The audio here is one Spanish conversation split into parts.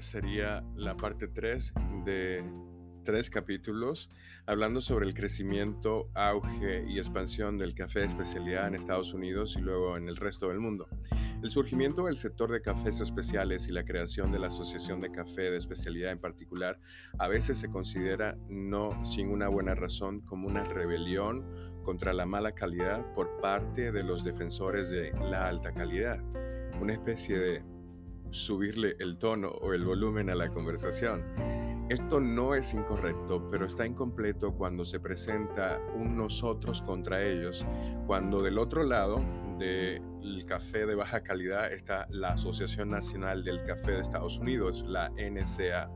sería la parte 3 de tres capítulos hablando sobre el crecimiento, auge y expansión del café de especialidad en Estados Unidos y luego en el resto del mundo. El surgimiento del sector de cafés especiales y la creación de la Asociación de Café de Especialidad en particular a veces se considera, no sin una buena razón, como una rebelión contra la mala calidad por parte de los defensores de la alta calidad, una especie de subirle el tono o el volumen a la conversación. Esto no es incorrecto, pero está incompleto cuando se presenta un nosotros contra ellos, cuando del otro lado del café de baja calidad está la Asociación Nacional del Café de Estados Unidos, la NCA,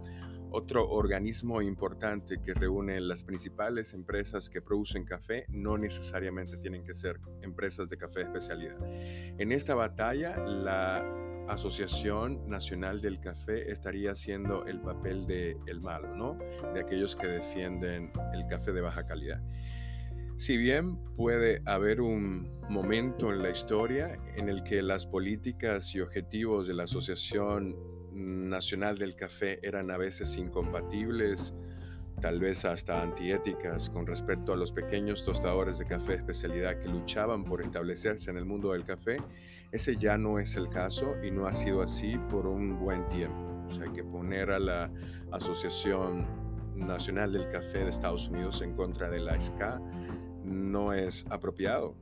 otro organismo importante que reúne las principales empresas que producen café, no necesariamente tienen que ser empresas de café especialidad. En esta batalla, la Asociación Nacional del Café estaría haciendo el papel de el malo, ¿no? De aquellos que defienden el café de baja calidad. Si bien puede haber un momento en la historia en el que las políticas y objetivos de la Asociación Nacional del Café eran a veces incompatibles, tal vez hasta antiéticas con respecto a los pequeños tostadores de café especialidad que luchaban por establecerse en el mundo del café, ese ya no es el caso y no ha sido así por un buen tiempo. O sea, que poner a la Asociación Nacional del Café de Estados Unidos en contra de la SCA no es apropiado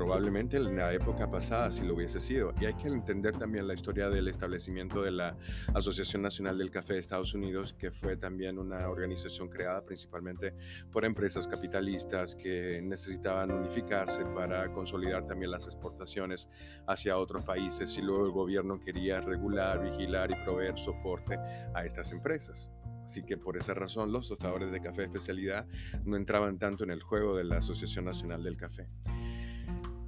probablemente en la época pasada si lo hubiese sido. Y hay que entender también la historia del establecimiento de la Asociación Nacional del Café de Estados Unidos, que fue también una organización creada principalmente por empresas capitalistas que necesitaban unificarse para consolidar también las exportaciones hacia otros países y luego el gobierno quería regular, vigilar y proveer soporte a estas empresas. Así que por esa razón los tostadores de café especialidad no entraban tanto en el juego de la Asociación Nacional del Café.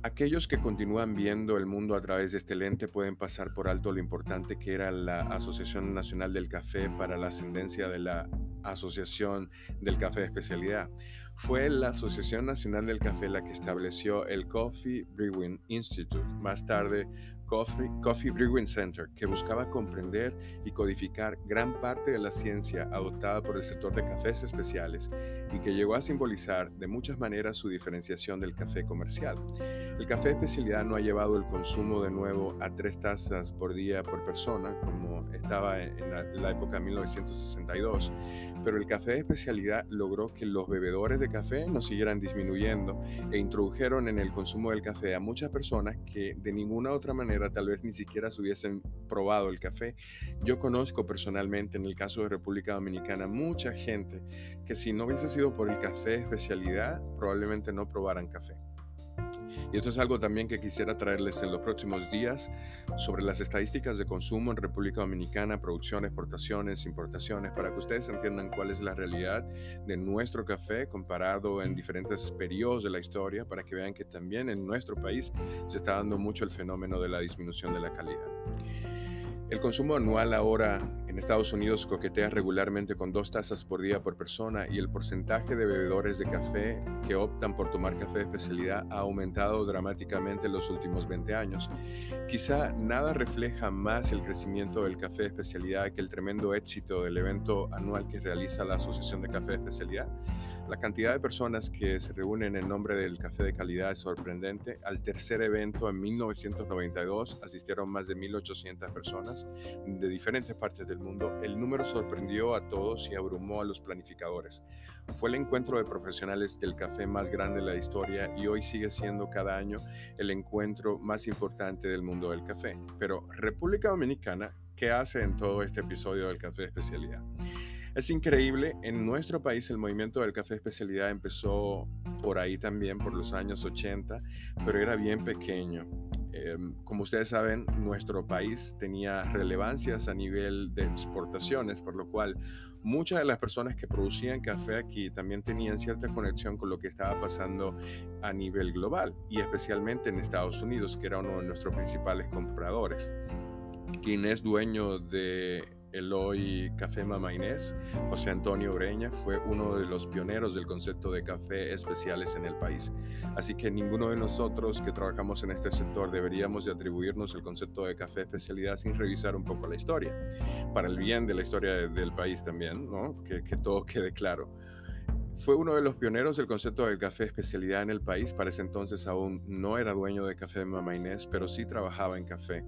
Aquellos que continúan viendo el mundo a través de este lente pueden pasar por alto lo importante que era la Asociación Nacional del Café para la ascendencia de la Asociación del Café de Especialidad. Fue la Asociación Nacional del Café la que estableció el Coffee Brewing Institute, más tarde Coffee, Brewing Center, que buscaba comprender y codificar gran parte de la ciencia adoptada por el sector de cafés especiales y que llegó a simbolizar de muchas maneras su diferenciación del café comercial. El café especialidad no ha llevado el consumo de nuevo a tres tazas por día por persona, como estaba en la, la época de 1962, pero el café de especialidad logró que los bebedores de café no siguieran disminuyendo e introdujeron en el consumo del café a muchas personas que de ninguna otra manera tal vez ni siquiera se hubiesen probado el café. Yo conozco personalmente en el caso de República Dominicana mucha gente que si no hubiese sido por el café especialidad probablemente no probaran café. Y esto es algo también que quisiera traerles en los próximos días sobre las estadísticas de consumo en República Dominicana, producción, exportaciones, importaciones, para que ustedes entiendan cuál es la realidad de nuestro café comparado en diferentes periodos de la historia, para que vean que también en nuestro país se está dando mucho el fenómeno de la disminución de la calidad. El consumo anual ahora en Estados Unidos coquetea regularmente con dos tazas por día por persona y el porcentaje de bebedores de café que optan por tomar café de especialidad ha aumentado dramáticamente en los últimos 20 años. Quizá nada refleja más el crecimiento del café de especialidad que el tremendo éxito del evento anual que realiza la Asociación de Café de Especialidad. La cantidad de personas que se reúnen en nombre del café de calidad es sorprendente. Al tercer evento en 1992 asistieron más de 1.800 personas de diferentes partes del mundo. El número sorprendió a todos y abrumó a los planificadores. Fue el encuentro de profesionales del café más grande de la historia y hoy sigue siendo cada año el encuentro más importante del mundo del café. Pero República Dominicana, ¿qué hace en todo este episodio del café de especialidad? Es increíble, en nuestro país el movimiento del café especialidad empezó por ahí también, por los años 80, pero era bien pequeño. Em, como ustedes saben, nuestro país tenía relevancias a nivel de exportaciones, por lo cual muchas de las personas que producían café aquí también tenían cierta conexión con lo que estaba pasando a nivel global y especialmente en Estados Unidos, que era uno de nuestros principales compradores. Quien es dueño de el hoy Café Mama Inés, José Antonio Breña, fue uno de los pioneros del concepto de café especiales en el país. Así que ninguno de nosotros que trabajamos en este sector deberíamos de atribuirnos el concepto de café especialidad sin revisar un poco la historia, para el bien de la historia del país también, ¿no? que, que todo quede claro. Fue uno de los pioneros del concepto del café especialidad en el país. Para ese entonces aún no era dueño de Café de Mama Inés, pero sí trabajaba en café.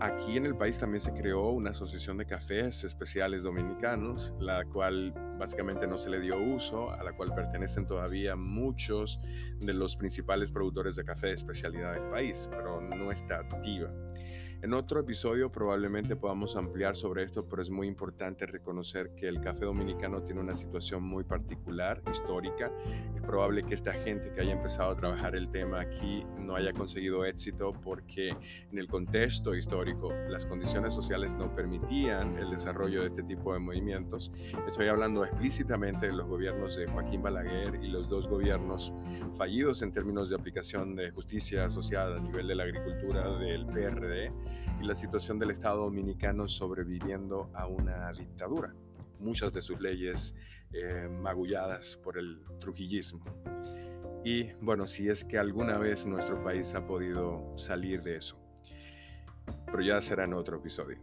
Aquí en el país también se creó una asociación de cafés especiales dominicanos, la cual básicamente no se le dio uso, a la cual pertenecen todavía muchos de los principales productores de café de especialidad del país, pero no está activa. En otro episodio probablemente podamos ampliar sobre esto, pero es muy importante reconocer que el café dominicano tiene una situación muy particular, histórica. Es probable que esta gente que haya empezado a trabajar el tema aquí no haya conseguido éxito porque en el contexto histórico las condiciones sociales no permitían el desarrollo de este tipo de movimientos. Estoy hablando explícitamente de los gobiernos de Joaquín Balaguer y los dos gobiernos fallidos en términos de aplicación de justicia social a nivel de la agricultura del PRD y la situación del Estado dominicano sobreviviendo a una dictadura, muchas de sus leyes eh, magulladas por el trujillismo. Y bueno, si es que alguna vez nuestro país ha podido salir de eso, pero ya será en otro episodio.